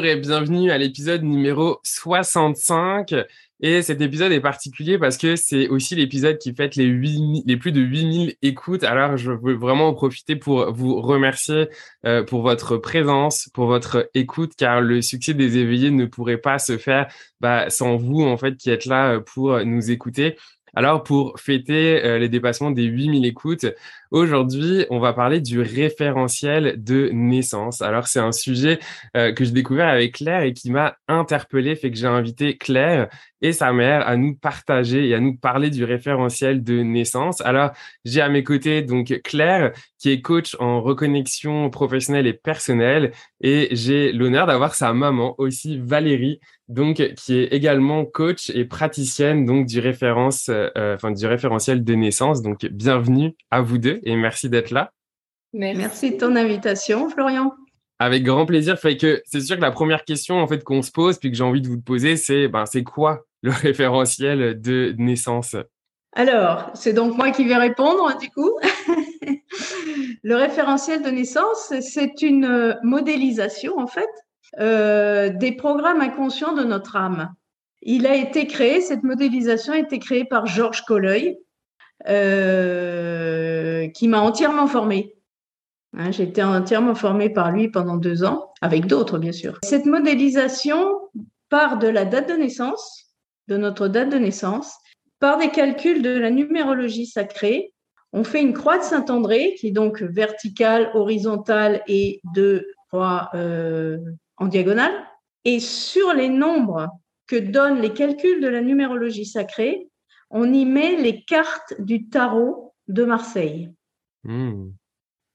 Bonjour et bienvenue à l'épisode numéro 65. Et cet épisode est particulier parce que c'est aussi l'épisode qui fête les, 8, les plus de 8000 écoutes. Alors, je veux vraiment en profiter pour vous remercier euh, pour votre présence, pour votre écoute, car le succès des éveillés ne pourrait pas se faire bah, sans vous, en fait, qui êtes là euh, pour nous écouter. Alors, pour fêter euh, les dépassements des 8000 écoutes, aujourd'hui, on va parler du référentiel de naissance. Alors, c'est un sujet euh, que j'ai découvert avec Claire et qui m'a interpellé, fait que j'ai invité Claire et sa mère à nous partager et à nous parler du référentiel de naissance. Alors, j'ai à mes côtés donc Claire, qui est coach en reconnexion professionnelle et personnelle, et j'ai l'honneur d'avoir sa maman aussi, Valérie, donc qui est également coach et praticienne donc du référence, euh, enfin du référentiel de naissance. Donc bienvenue à vous deux et merci d'être là. Merci. de ton invitation, Florian. Avec grand plaisir. Fait que c'est sûr que la première question en fait qu'on se pose puis que j'ai envie de vous poser, c'est ben c'est quoi le référentiel de naissance Alors c'est donc moi qui vais répondre du coup. le référentiel de naissance, c'est une modélisation en fait euh, des programmes inconscients de notre âme. Il a été créé, cette modélisation a été créée par Georges Colleuil, euh, qui m'a entièrement formée. Hein, J'ai été entièrement formée par lui pendant deux ans, avec d'autres bien sûr. Cette modélisation part de la date de naissance, de notre date de naissance, par des calculs de la numérologie sacrée. On fait une croix de Saint-André qui est donc verticale, horizontale et de croix euh, en diagonale. Et sur les nombres que donnent les calculs de la numérologie sacrée, on y met les cartes du tarot de Marseille hmm.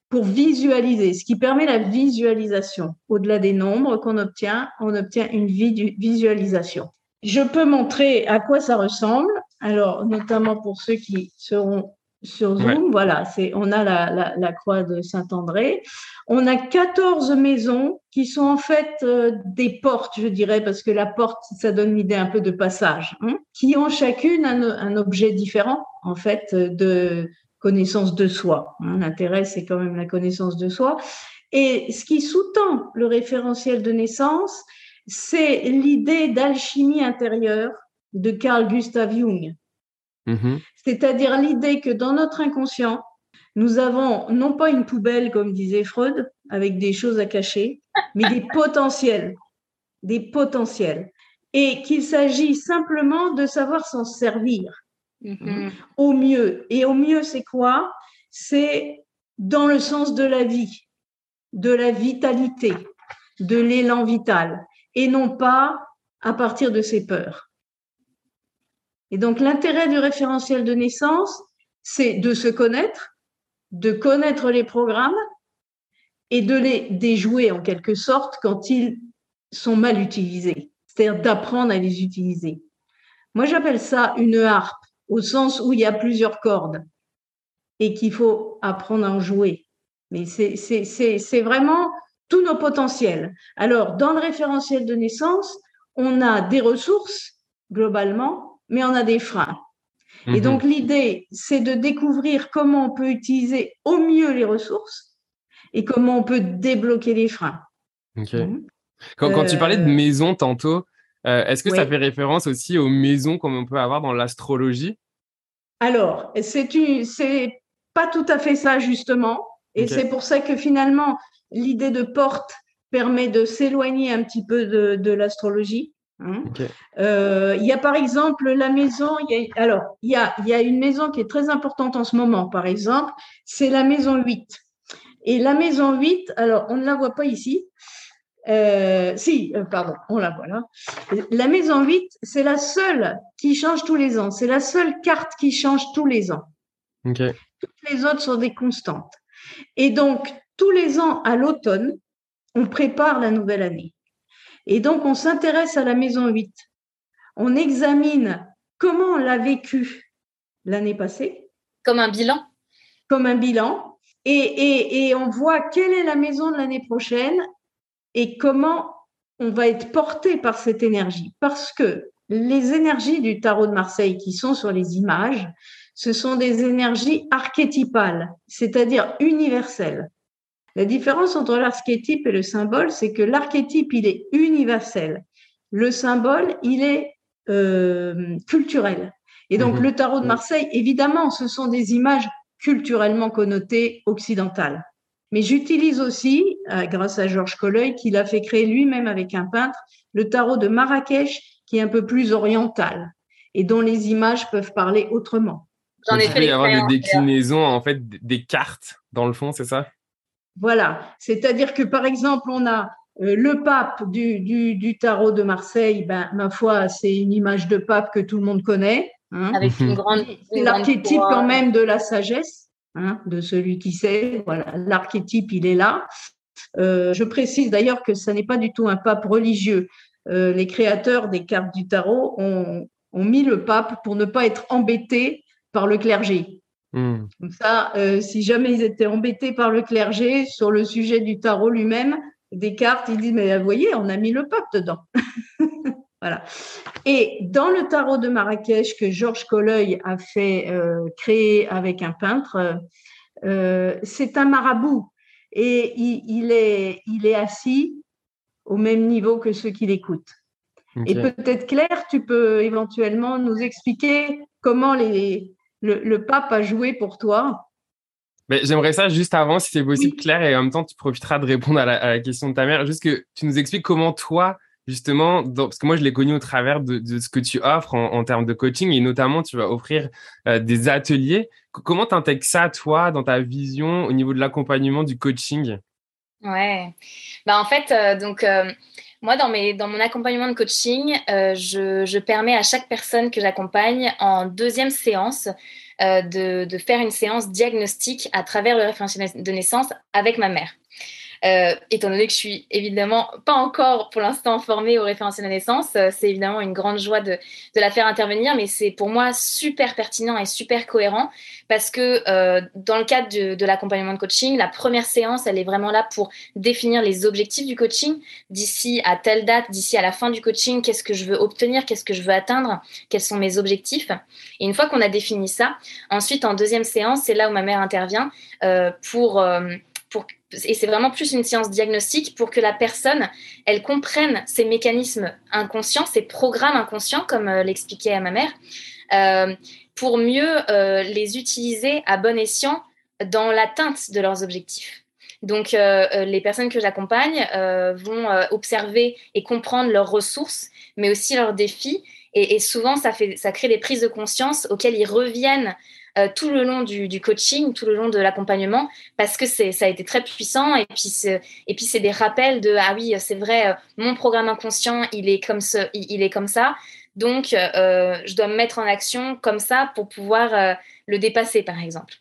pour visualiser, ce qui permet la visualisation. Au-delà des nombres qu'on obtient, on obtient une visualisation. Je peux montrer à quoi ça ressemble. Alors, notamment pour ceux qui seront sur Zoom, voilà, c'est, on a la, la, croix de Saint-André. On a 14 maisons qui sont en fait euh, des portes, je dirais, parce que la porte, ça donne l'idée un peu de passage, hein, qui ont chacune un, un, objet différent, en fait, de connaissance de soi. Hein. L'intérêt, c'est quand même la connaissance de soi. Et ce qui sous-tend le référentiel de naissance, c'est l'idée d'alchimie intérieure de Carl Gustav Jung. Mm-hmm. C'est-à-dire l'idée que dans notre inconscient, nous avons non pas une poubelle, comme disait Freud, avec des choses à cacher, mais des potentiels, des potentiels. Et qu'il s'agit simplement de savoir s'en servir mm-hmm. au mieux. Et au mieux, c'est quoi? C'est dans le sens de la vie, de la vitalité, de l'élan vital, et non pas à partir de ses peurs. Et donc l'intérêt du référentiel de naissance, c'est de se connaître, de connaître les programmes et de les déjouer en quelque sorte quand ils sont mal utilisés, c'est-à-dire d'apprendre à les utiliser. Moi, j'appelle ça une harpe, au sens où il y a plusieurs cordes et qu'il faut apprendre à en jouer. Mais c'est vraiment tous nos potentiels. Alors, dans le référentiel de naissance, on a des ressources, globalement, mais on a des freins. Et mhm. donc l'idée, c'est de découvrir comment on peut utiliser au mieux les ressources et comment on peut débloquer les freins. Mhm. Quand, tu parlais de euh, maison tantôt, euh, est-ce que ça fait référence aussi aux maisons comme on peut avoir dans l'astrologie? Alors, c'est pas tout à fait ça justement, et c'est pour ça que finalement l'idée de porte permet de s'éloigner un petit peu de l'astrologie. Hein. Euh, il y a par exemple la maison, il y a, alors il y a, il y a une maison qui est très importante en ce moment, par exemple, c'est la maison 8. Et la maison 8, alors on ne la voit pas ici, euh, si, euh, pardon, on la voit là. La maison 8, c'est la seule qui change tous les ans, c'est la seule carte qui change tous les ans. Toutes les autres sont des constantes. Et donc, tous les ans à l'automne, on prépare la nouvelle année. Et donc, on s'intéresse à la maison 8. On examine comment on l'a vécu l'année passée. Comme un bilan. Comme un bilan. Et, on voit quelle est la maison de l'année prochaine et comment on va être porté par cette énergie. Parce que les énergies du tarot de Marseille qui sont sur les images, ce sont des énergies archétypales, c'est-à-dire universelles. La différence entre l'archétype et le symbole, c'est que l'archétype, il est universel. Le symbole, il est euh, culturel. Et donc, mhm. le tarot de Marseille, évidemment, ce sont des images culturellement connotées occidentales. Mais j'utilise aussi, euh, grâce à Georges Colleuil, qu'il a fait créer lui-même avec un peintre, le tarot de Marrakech, qui est un peu plus oriental et dont les images peuvent parler autrement. J'en ai fait y avoir des déclinaisons, en fait, des cartes dans le fond, c'est ça? Voilà. C'est-à-dire que, par exemple, on a euh, le pape du, du, tarot de Marseille, ben, ma foi, c'est une image de pape que tout le monde connaît. Hein. Avec une grande. C'est l'archétype quand même de la sagesse, hein, de celui qui sait. Voilà, l'archétype, il est là. Euh, je précise d'ailleurs que ce n'est pas du tout un pape religieux. Euh, les créateurs des cartes du tarot ont, ont, mis le pape pour ne pas être embêté par le clergé. Comme ça, euh, si jamais ils étaient embêtés par le clergé sur le sujet du tarot lui-même, des cartes, ils disent, mais vous voyez, on a mis le pape dedans. voilà. Et dans le tarot de Marrakech que Georges Colleuil a fait euh, créer avec un peintre, euh, c'est un marabout. Et il, est, il est assis au même niveau que ceux qui l'écoutent. Et peut-être Claire, tu peux éventuellement nous expliquer comment les, le, pape a joué pour toi mais J'aimerais ça juste avant, si c'est possible, Claire, et en même temps, tu profiteras de répondre à la, question de ta mère. Juste que tu nous expliques comment toi, justement, parce que moi, je l'ai connu au travers de, ce que tu offres en, termes de coaching, et notamment, tu vas offrir euh, des ateliers. Comment tu intègres ça, toi, dans ta vision au niveau de l'accompagnement du coaching? Ouais. Bah, en fait, euh, donc, euh, moi, dans, mes, dans mon accompagnement de coaching, euh, je, je, permets à chaque personne que j'accompagne en deuxième séance de, de, faire une séance diagnostique à travers le référentiel de naissance avec ma mère. Euh, étant donné que je suis évidemment pas encore pour l'instant formée au référentiel de naissance, euh, c'est évidemment une grande joie de, la faire intervenir, mais c'est pour moi super pertinent et super cohérent parce que euh, dans le cadre de, l'accompagnement de coaching, la première séance, elle est vraiment là pour définir les objectifs du coaching d'ici à telle date, d'ici à la fin du coaching, qu'est-ce que je veux obtenir, qu'est-ce que je veux atteindre, quels sont mes objectifs. Et une fois qu'on a défini ça, ensuite en deuxième séance, c'est là où ma mère intervient pour et c'est vraiment plus une science diagnostique pour que la personne, elle comprenne ces mécanismes inconscients, ces programmes inconscients, comme euh, l'expliquait ma mère, euh, pour mieux euh, les utiliser à bon escient dans l'atteinte de leurs objectifs. Donc, les personnes que j'accompagne vont observer et comprendre leurs ressources, mais aussi leurs défis. Et, et, souvent, ça, fait, ça crée des prises de conscience auxquelles ils reviennent euh, tout le long du, coaching, tout le long de l'accompagnement, parce que ça a été très puissant. Et puis, et puis c'est des rappels de ah oui, c'est vrai, euh, mon programme inconscient, il est comme ce, il, est comme ça. Donc, euh, je dois me mettre en action comme ça pour pouvoir le dépasser, par exemple.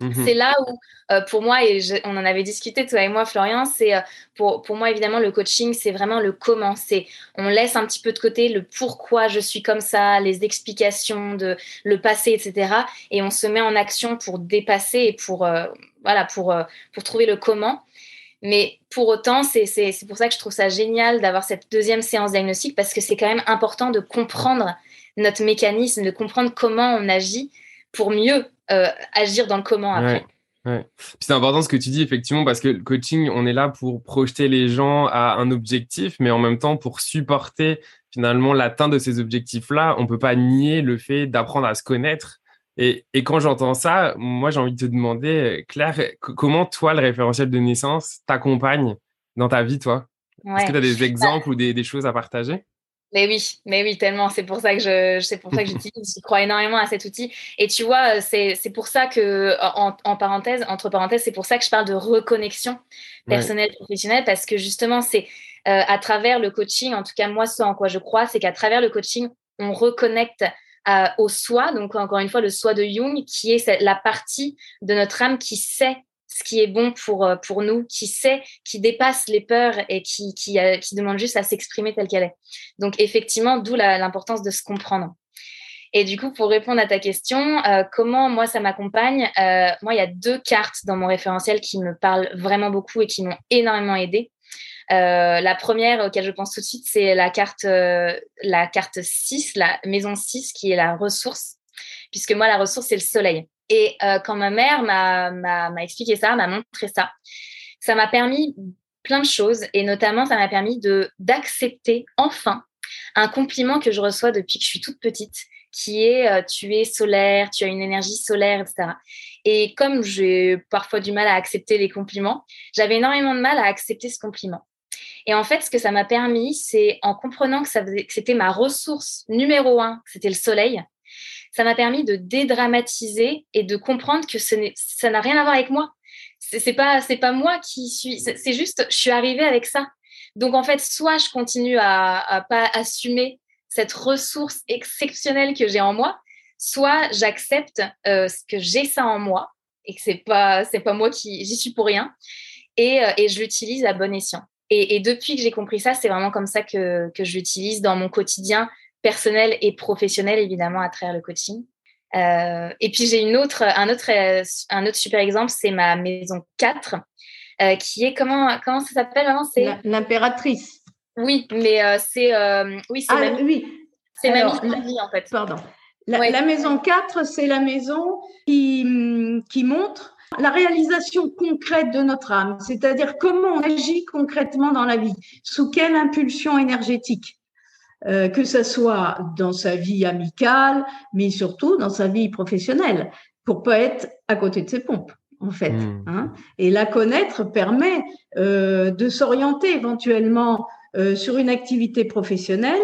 Mmh c'est là où, euh, pour moi, et on en avait discuté toi et moi, Florian, c'est euh, pour, pour moi, évidemment, le coaching, c'est vraiment le comment. C'est, on laisse un petit peu de côté le pourquoi je suis comme ça, les explications de le passé, etc. Et on se met en action pour dépasser et pour, euh, voilà, pour, pour trouver le comment. Mais pour autant, c'est pour ça que je trouve ça génial d'avoir cette deuxième séance diagnostique parce que c'est quand même important de comprendre notre mécanisme, de comprendre comment on agit pour mieux euh, agir dans le comment après. C'est important ce que tu dis, effectivement, parce que le coaching, on est là pour projeter les gens à un objectif, mais en même temps pour supporter finalement l'atteinte de ces objectifs-là. On ne peut pas nier le fait d'apprendre à se connaître. Et, et quand j'entends ça, moi, j'ai envie de te demander, Claire, comment toi, le référentiel de naissance, t'accompagne dans ta vie, toi? Est-ce que tu as des exemples ou des, des choses à partager? Mais oui, mais oui, tellement. C'est pour ça que je, c'est pour ça que j'utilise. Je crois énormément à cet outil. Et tu vois, c'est, c'est pour ça que, en, parenthèse, entre parenthèses, c'est pour ça que je parle de reconnexion personnelle professionnelle parce que justement, c'est euh, à travers le coaching. En tout cas, moi, ce en quoi je crois, c'est qu'à travers le coaching, on reconnecte euh, au soi. Donc encore une fois, le soi de Jung, qui est la partie de notre âme qui sait ce qui est bon pour, euh, pour nous, qui sait, qui dépasse les peurs et qui, qui, euh, qui demande juste à s'exprimer telle qu'elle est. Donc effectivement, d'où l'importance de se comprendre. Et du coup, pour répondre à ta question, euh, comment moi ça m'accompagne Moi, il y a deux cartes dans mon référentiel qui me parlent vraiment beaucoup et qui m'ont énormément aidé. la première auquel je pense tout de suite, c'est la carte, la carte 6, la maison 6, qui est la ressource, puisque moi, la ressource, c'est le soleil. Et euh, quand ma mère m'a expliqué ça, m'a montré ça, ça m'a permis plein de choses et notamment ça m'a permis de d'accepter enfin un compliment que je reçois depuis que je suis toute petite qui est euh, tu es solaire, tu as une énergie solaire, etc. Et comme j'ai parfois du mal à accepter les compliments, j'avais énormément de mal à accepter ce compliment. Et en fait, ce que ça m'a permis, c'est en comprenant que, que c'était ma ressource numéro un, c'était le soleil, ça m'a permis de dédramatiser et de comprendre que ce ça n'a rien à voir avec moi. C'est pas, c'est pas moi qui suis, c'est juste, je suis arrivée avec ça. Donc en fait, soit je continue à, pas assumer cette ressource exceptionnelle que j'ai en moi, soit j'accepte euh, que j'ai ça en moi et que c'est pas c'est pas moi qui j'y suis pour rien et, euh, et je l'utilise à bon escient. Et, et depuis que j'ai compris ça, c'est vraiment comme ça que, que je l'utilise dans mon quotidien personnel et professionnel, évidemment, à travers le coaching. Euh, et puis j'ai une autre, un autre, un autre super exemple, c'est ma maison 4, euh, qui est comment, comment ça s'appelle C'est l'impératrice. Oui, mais euh, c'est oui, c'est ah, oui. C'est ma mission vie en fait. Pardon. La, la maison 4, c'est la maison qui, qui montre la réalisation concrète de notre âme, c'est-à-dire comment on agit concrètement dans la vie, sous quelle impulsion énergétique. Euh, que ce soit dans sa vie amicale, mais surtout dans sa vie professionnelle, pour pas être à côté de ses pompes, en fait. Hmm. Hein. Et la connaître permet euh, de s'orienter éventuellement euh, sur une activité professionnelle,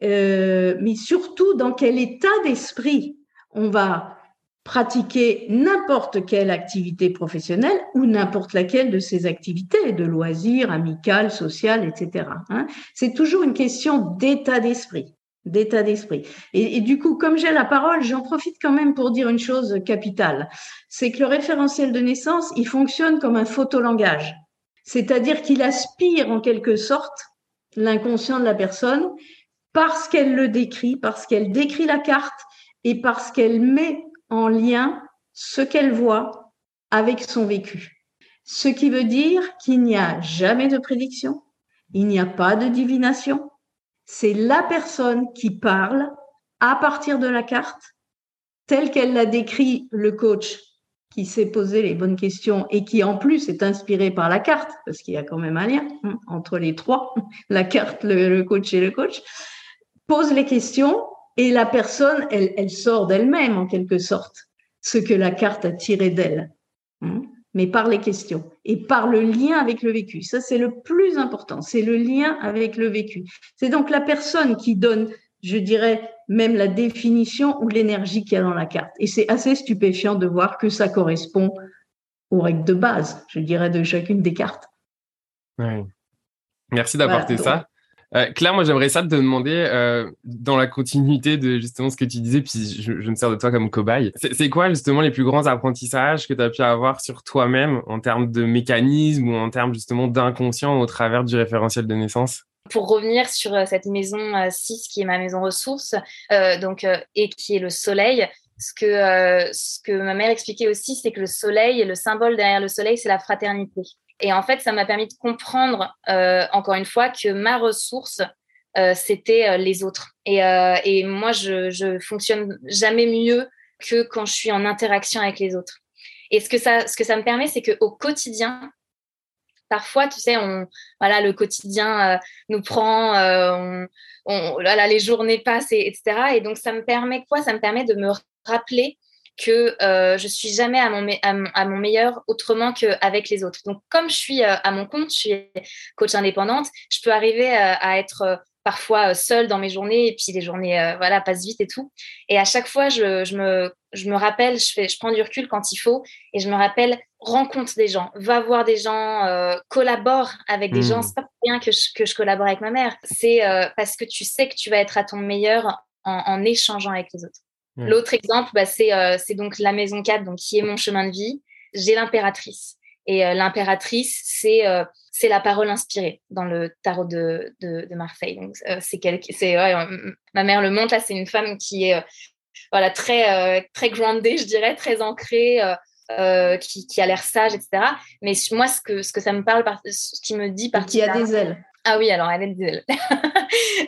mais surtout dans quel état d'esprit on va pratiquer n'importe quelle activité professionnelle ou n'importe laquelle de ces activités, de loisirs, amicales, sociales, etc. Hein. C'est toujours une question d'état d'esprit d'état d'esprit. Et, du coup, comme j'ai la parole, j'en profite quand même pour dire une chose capitale. C'est que le référentiel de naissance, il fonctionne comme un photolangage. C'est-à-dire qu'il aspire en quelque sorte l'inconscient de la personne parce qu'elle le décrit, parce qu'elle décrit la carte et parce qu'elle met en lien ce qu'elle voit avec son vécu. Ce qui veut dire qu'il n'y a jamais de prédiction, il n'y a pas de divination. C'est la personne qui parle à partir de la carte, telle qu'elle l'a décrit le coach qui s'est posé les bonnes questions et qui en plus est inspiré par la carte, parce qu'il y a quand même un lien hein, entre les trois, la carte, le, coach et le coach, pose les questions et la personne, elle, elle sort d'elle-même en quelque sorte, ce que la carte a tiré d'elle, hein, mais par les questions et par le lien avec le vécu. Ça, c'est le plus important, c'est le lien avec le vécu. C'est donc la personne qui donne, je dirais, même la définition ou l'énergie qu'il y a dans la carte. Et c'est assez stupéfiant de voir que ça correspond aux règles de base, je dirais, de chacune des cartes. Oui. Merci d'apporter ça. Euh, Claire, moi j'aimerais ça te demander euh, dans la continuité de justement ce que tu disais, puis je, me sers de toi comme cobaye. C'est quoi justement les plus grands apprentissages que tu as pu avoir sur toi-même en termes de mécanisme ou en termes justement d'inconscient au travers du référentiel de naissance? Pour revenir sur euh, cette maison 6 qui est ma maison ressource donc, et qui est le soleil, ce que, ce que ma mère expliquait aussi, c'est que le soleil, le symbole derrière le soleil, c'est la fraternité. Et en fait, ça m'a permis de comprendre, euh, encore une fois, que ma ressource, euh, c'était euh, les autres. Et, et moi, je, je fonctionne jamais mieux que quand je suis en interaction avec les autres. Et ce que ça, ce que ça me permet, c'est qu'au quotidien, parfois, tu sais, on, voilà, le quotidien nous prend, on, on, voilà, les journées passent, et, etc. Et donc, ça me permet quoi? Ça me permet de me rappeler que euh, je suis jamais à mon, à, mon meilleur autrement qu'avec les autres. Donc, comme je suis euh, à mon compte, je suis coach indépendante, je peux arriver euh, à être euh, parfois seule dans mes journées et puis les journées voilà passent vite et tout. Et à chaque fois, je, je, me, je me rappelle, je, fais, je prends du recul quand il faut et je me rappelle rencontre des gens, va voir des gens, collabore avec des gens. Hmm. C'est pas pour rien que je, que je collabore avec ma mère. C'est parce que tu sais que tu vas être à ton meilleur en, en échangeant avec les autres. L'autre exemple, bah, euh, c'est donc la maison 4, donc, qui est mon chemin de vie. J'ai l'impératrice. Et euh, l'impératrice, c'est euh, c'est la parole inspirée dans le tarot de, de, Marseille. Donc, c'est c'est ouais, ma mère le montre là, c'est une femme qui est voilà très très groundée, je dirais, très ancrée, qui, qui a l'air sage, etc. Mais moi, ce que ce que ça me parle, ce qui me dit particulièrement. Qui a des ailes. Ah oui, alors elle des ailes.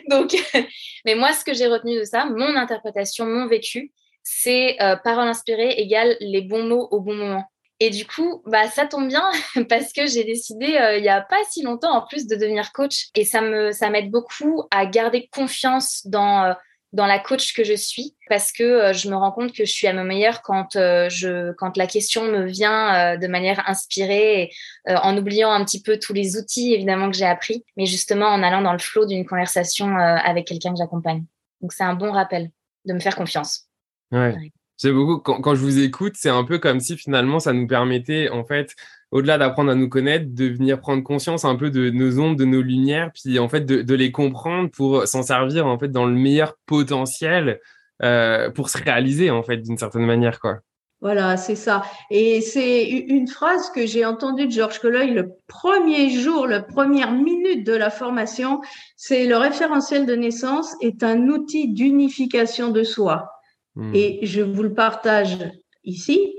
Donc, mais moi, ce que j'ai retenu de ça, mon interprétation, mon vécu, c'est euh, parole inspirée égale les bons mots au bon moment. Et du coup, bah, ça tombe bien parce que j'ai décidé euh, il n'y a pas si longtemps en plus de devenir coach et ça me ça m'aide beaucoup à garder confiance dans euh, dans la coach que je suis parce que euh, je me rends compte que je suis à mon meilleur quand je quand la question me vient de manière inspirée en oubliant un petit peu tous les outils évidemment que j'ai appris mais justement en allant dans le flot d'une conversation avec quelqu'un que j'accompagne. Donc c'est un bon rappel de me faire confiance. Ouais. J'aime beaucoup quand, quand, je vous écoute, c'est un peu comme si finalement ça nous permettait, en fait, au-delà d'apprendre à nous connaître, de venir prendre conscience un peu de nos ombres, de nos lumières, puis en fait de, de les comprendre pour s'en servir en fait dans le meilleur potentiel euh, pour se réaliser en fait d'une certaine manière, quoi. Voilà, c'est ça. Et c'est une phrase que j'ai entendue de Georges Colloy le premier jour, la première minute de la formation. C'est le référentiel de naissance est un outil d'unification de soi. Hmm. Et je vous le partage ici,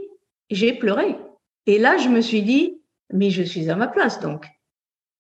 j'ai pleuré. Et là, je me suis dit, mais je suis à ma place donc.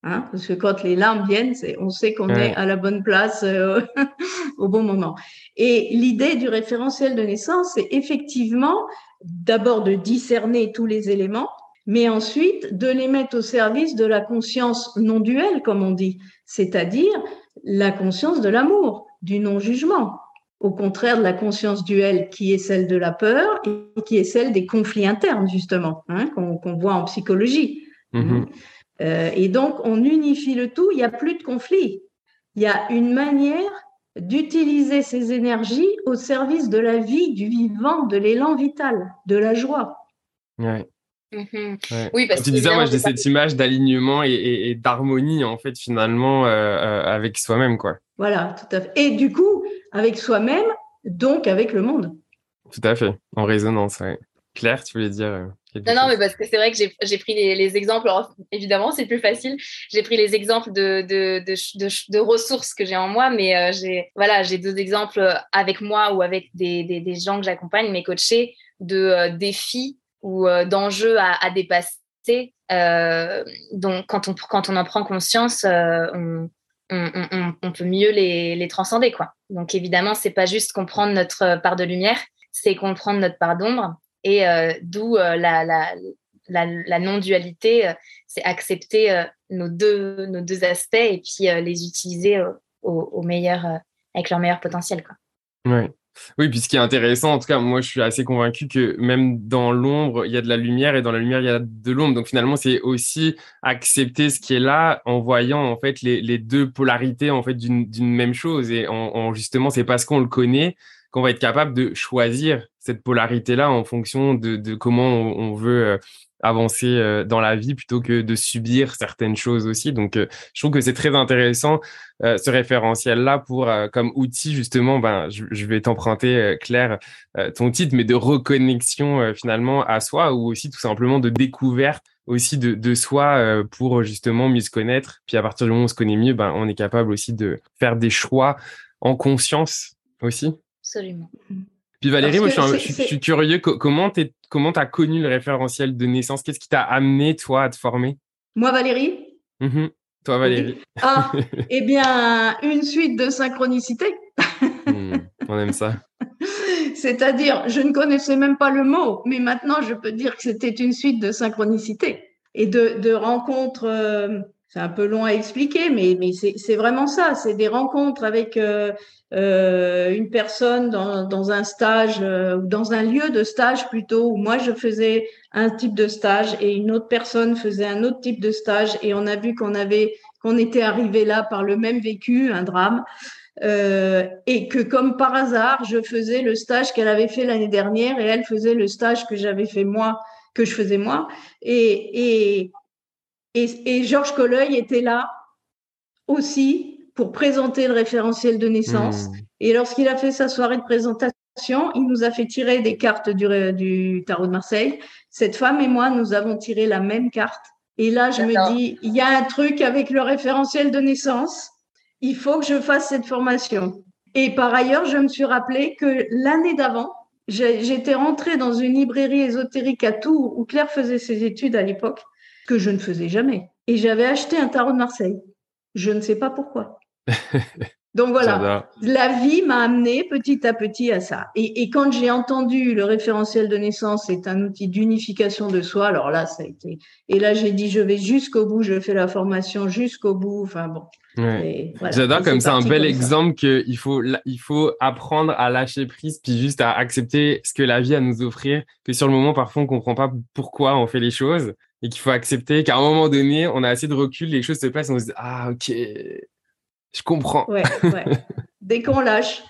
Hein Parce que quand les larmes viennent, on sait qu'on est à la bonne place euh, au bon moment. Et l'idée du référentiel de naissance, c'est effectivement d'abord de discerner tous les éléments, mais ensuite de les mettre au service de la conscience non duelle, comme on dit, c'est-à-dire la conscience de l'amour, du non-jugement au contraire de la conscience duelle qui est celle de la peur et qui est celle des conflits internes, justement, hein, qu'on voit en psychologie. Mm-hmm. Euh, et donc, on unifie le tout, il n'y a plus de conflit. Il y a une manière d'utiliser ces énergies au service de la vie, du vivant, de l'élan vital, de la joie. Ouais. Mm-hmm. Oui, parce tu disais, moi, j'ai cette image d'alignement et, d'harmonie, en fait, finalement, euh, euh, avec soi-même, quoi. Voilà, tout à fait. Et du coup, avec soi-même, donc avec le monde. Tout à fait, en résonance. Claire, tu voulais dire euh, Non, non, mais parce que c'est vrai que j'ai pris les, exemples, évidemment, c'est plus facile. J'ai pris les exemples de, de, de, ressources que j'ai en moi, mais euh, j'ai voilà, deux exemples avec moi ou avec des, des, des gens que j'accompagne, mes coachés, de euh, défis ou d'enjeux à, à, dépasser. donc, quand on, quand on en prend conscience, on, on, peut mieux les, transcender. quoi. Donc évidemment, c'est pas juste comprendre notre part de lumière, c'est comprendre notre part d'ombre. Et euh, d'où euh, la, non-dualité, euh, c'est accepter nos, deux, nos deux aspects et puis les utiliser au, meilleur, avec leur meilleur potentiel. Quoi. Ouais. Oui, puis ce qui est intéressant, en tout cas, moi, je suis assez convaincu que même dans l'ombre, il y a de la lumière et dans la lumière, il y a de l'ombre. Donc finalement, c'est aussi accepter ce qui est là en voyant en fait les, deux polarités en fait d'une même chose. Et en, justement, c'est parce qu'on le connaît qu'on va être capable de choisir cette polarité-là en fonction de, comment on, veut euh, avancer euh, dans la vie plutôt que de subir certaines choses aussi. Donc, euh, je trouve que c'est très intéressant ce référentiel-là pour comme outil justement. Ben, je, vais t'emprunter Claire ton titre, mais de reconnexion finalement à soi ou aussi tout simplement de découverte aussi de, de soi pour justement mieux se connaître. Puis à partir du moment où on se connaît mieux, ben, on est capable aussi de faire des choix en conscience aussi. Absolument. Puis Valérie, moi, je suis, curieux, comment tu as connu le référentiel de naissance? Qu'est-ce qui t'a amené, toi, à te former? Moi, Valérie? Mmh Toi, Valérie. Ah, eh bien, une suite de synchronicité. Mmh, on aime ça. C'est-à-dire, je ne connaissais même pas le mot, mais maintenant, je peux dire que c'était une suite de synchronicité et de, de rencontres. Euh, c'est un peu long à expliquer, mais, mais c'est vraiment ça. C'est des rencontres avec euh, euh, une personne dans, dans un stage euh, dans un lieu de stage plutôt où moi je faisais un type de stage et une autre personne faisait un autre type de stage et on a vu qu'on avait qu'on était arrivé là par le même vécu, un drame. Euh, et que comme par hasard, je faisais le stage qu'elle avait fait l'année dernière et elle faisait le stage que j'avais fait moi, que je faisais moi. Et, et, et, et Georges Colleuil était là aussi pour présenter le référentiel de naissance. Hmm. Et lorsqu'il a fait sa soirée de présentation, il nous a fait tirer des cartes du, du tarot de Marseille. Cette femme et moi, nous avons tiré la même carte. Et là, je me dis, il y a un truc avec le référentiel de naissance. Il faut que je fasse cette formation. Et par ailleurs, je me suis rappelé que l'année d'avant, j'étais rentrée dans une librairie ésotérique à Tours où Claire faisait ses études à l'époque, que je ne faisais jamais. Et j'avais acheté un tarot de Marseille. Je ne sais pas pourquoi. Donc voilà, la vie m'a amené petit à petit à ça. Et, et quand j'ai entendu le référentiel de naissance est un outil d'unification de soi, alors là, ça a été. Et là, j'ai dit, je vais jusqu'au bout, je fais la formation jusqu'au bout. Enfin bon. J'adore comme c'est un bel exemple qu'il faut, il faut apprendre à lâcher prise puis juste à accepter ce que la vie a à nous offrir. Que sur le moment, parfois, on comprend pas pourquoi on fait les choses et qu'il faut accepter qu'à un moment donné, on a assez de recul, les choses se passent, on se dit ah ok, je comprends. Ouais, ouais. Dès qu'on lâche.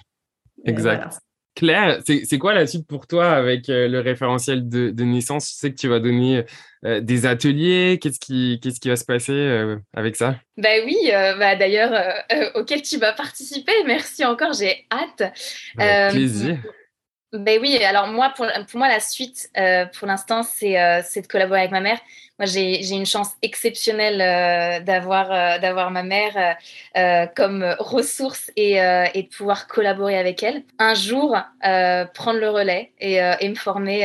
exact. Claire, c'est quoi la suite pour toi avec euh, le référentiel de, naissance? Je sais que tu vas donner euh, des ateliers. Qu'est-ce qui, qu'est-ce qui va se passer euh, avec ça? Ben oui, bah d'ailleurs, auquel tu vas participer. Merci encore, j'ai hâte. Avec plaisir. Ben oui, alors moi, pour, pour moi, la suite, pour l'instant, c'est de collaborer avec ma mère. Moi, j'ai une chance exceptionnelle euh, d'avoir euh, d'avoir ma mère euh, comme ressource et, et, de pouvoir collaborer avec elle. Un jour, prendre le relais et, et me former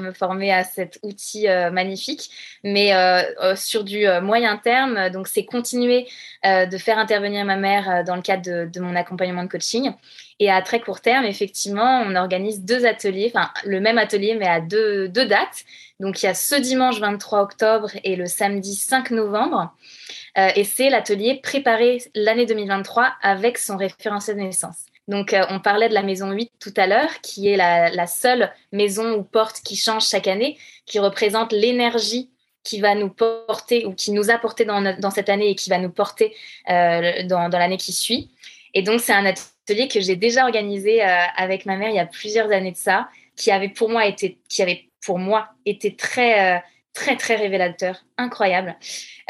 me former à cet outil magnifique. Mais sur du moyen terme, donc c'est continuer de faire intervenir ma mère dans le cadre de, de mon accompagnement de coaching. Et à très court terme, effectivement, on organise deux ateliers, enfin le même atelier mais à deux, dates. Donc, il y a ce dimanche 23 octobre et le samedi 5 novembre. Euh, et c'est l'atelier Préparer l'année 2023 avec son référentiel de naissance. Donc, euh, on parlait de la maison 8 tout à l'heure, qui est la, seule maison ou porte qui change chaque année, qui représente l'énergie qui va nous porter ou qui nous a porté dans, dans cette année et qui va nous porter euh, dans, dans l'année qui suit. Et donc, c'est un atelier que j'ai déjà organisé avec ma mère il y a plusieurs années de ça, qui avait pour moi été, qui avait pour moi, était très, euh, très, très révélateur, incroyable.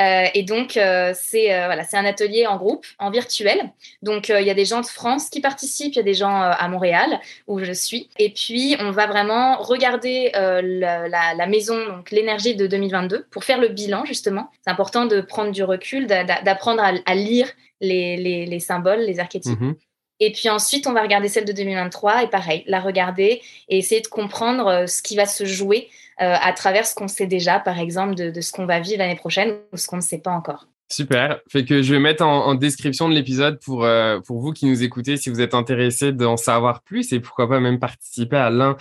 Euh, et donc, euh, c'est voilà, un atelier en groupe, en virtuel. Donc, il y a des gens de France qui participent, il y a des gens à Montréal, où je suis. Et puis, on va vraiment regarder la, maison, donc l'énergie de 2022, pour faire le bilan, justement. C'est important de prendre du recul, d'apprendre à, lire les, les, symboles, les archétypes. Mm-hmm. Et puis ensuite, on va regarder celle de 2023 et pareil, la regarder et essayer de comprendre euh, ce qui va se jouer euh, à travers ce qu'on sait déjà, par exemple, de, ce qu'on va vivre l'année prochaine ou ce qu'on ne sait pas encore. Super. Fait que je vais mettre en, description de l'épisode pour, euh, pour vous qui nous écoutez, si vous êtes intéressé d'en savoir plus et pourquoi pas même participer à l'un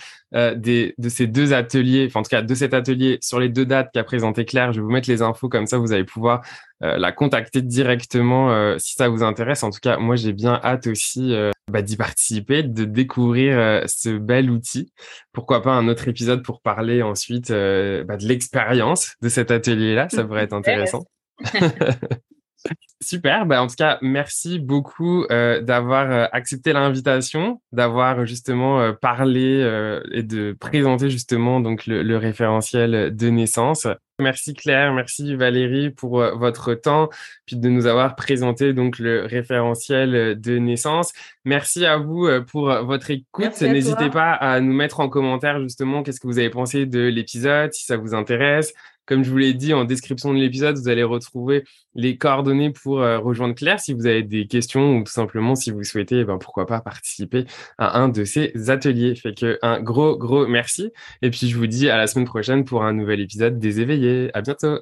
des, de ces deux ateliers, enfin en tout cas de cet atelier sur les deux dates qu'a présenté Claire. Je vais vous mettre les infos comme ça, vous allez pouvoir euh, la contacter directement euh, si ça vous intéresse. En tout cas, moi, j'ai bien hâte aussi euh, bah, d'y participer, de découvrir ce bel outil. Pourquoi pas un autre épisode pour parler ensuite bah, de l'expérience de cet atelier-là. Ça pourrait être intéressant. Super. Bah, en tout cas, merci beaucoup d'avoir accepté l'invitation, d'avoir justement parlé et de présenter justement donc le, référentiel de naissance. Merci Claire, merci Valérie pour euh, votre temps, puis de nous avoir présenté donc le référentiel euh, de naissance. Merci à vous euh, pour votre écoute. N'hésitez pas à nous mettre en commentaire justement qu'est-ce que vous avez pensé de l'épisode, si ça vous intéresse. Comme je vous l'ai dit en description de l'épisode, vous allez retrouver les coordonnées pour rejoindre Claire si vous avez des questions ou tout simplement si vous souhaitez, ben, pourquoi pas participer à un de ces ateliers. Fait que un gros, gros merci. Et puis je vous dis à la semaine prochaine pour un nouvel épisode des éveillés. À bientôt.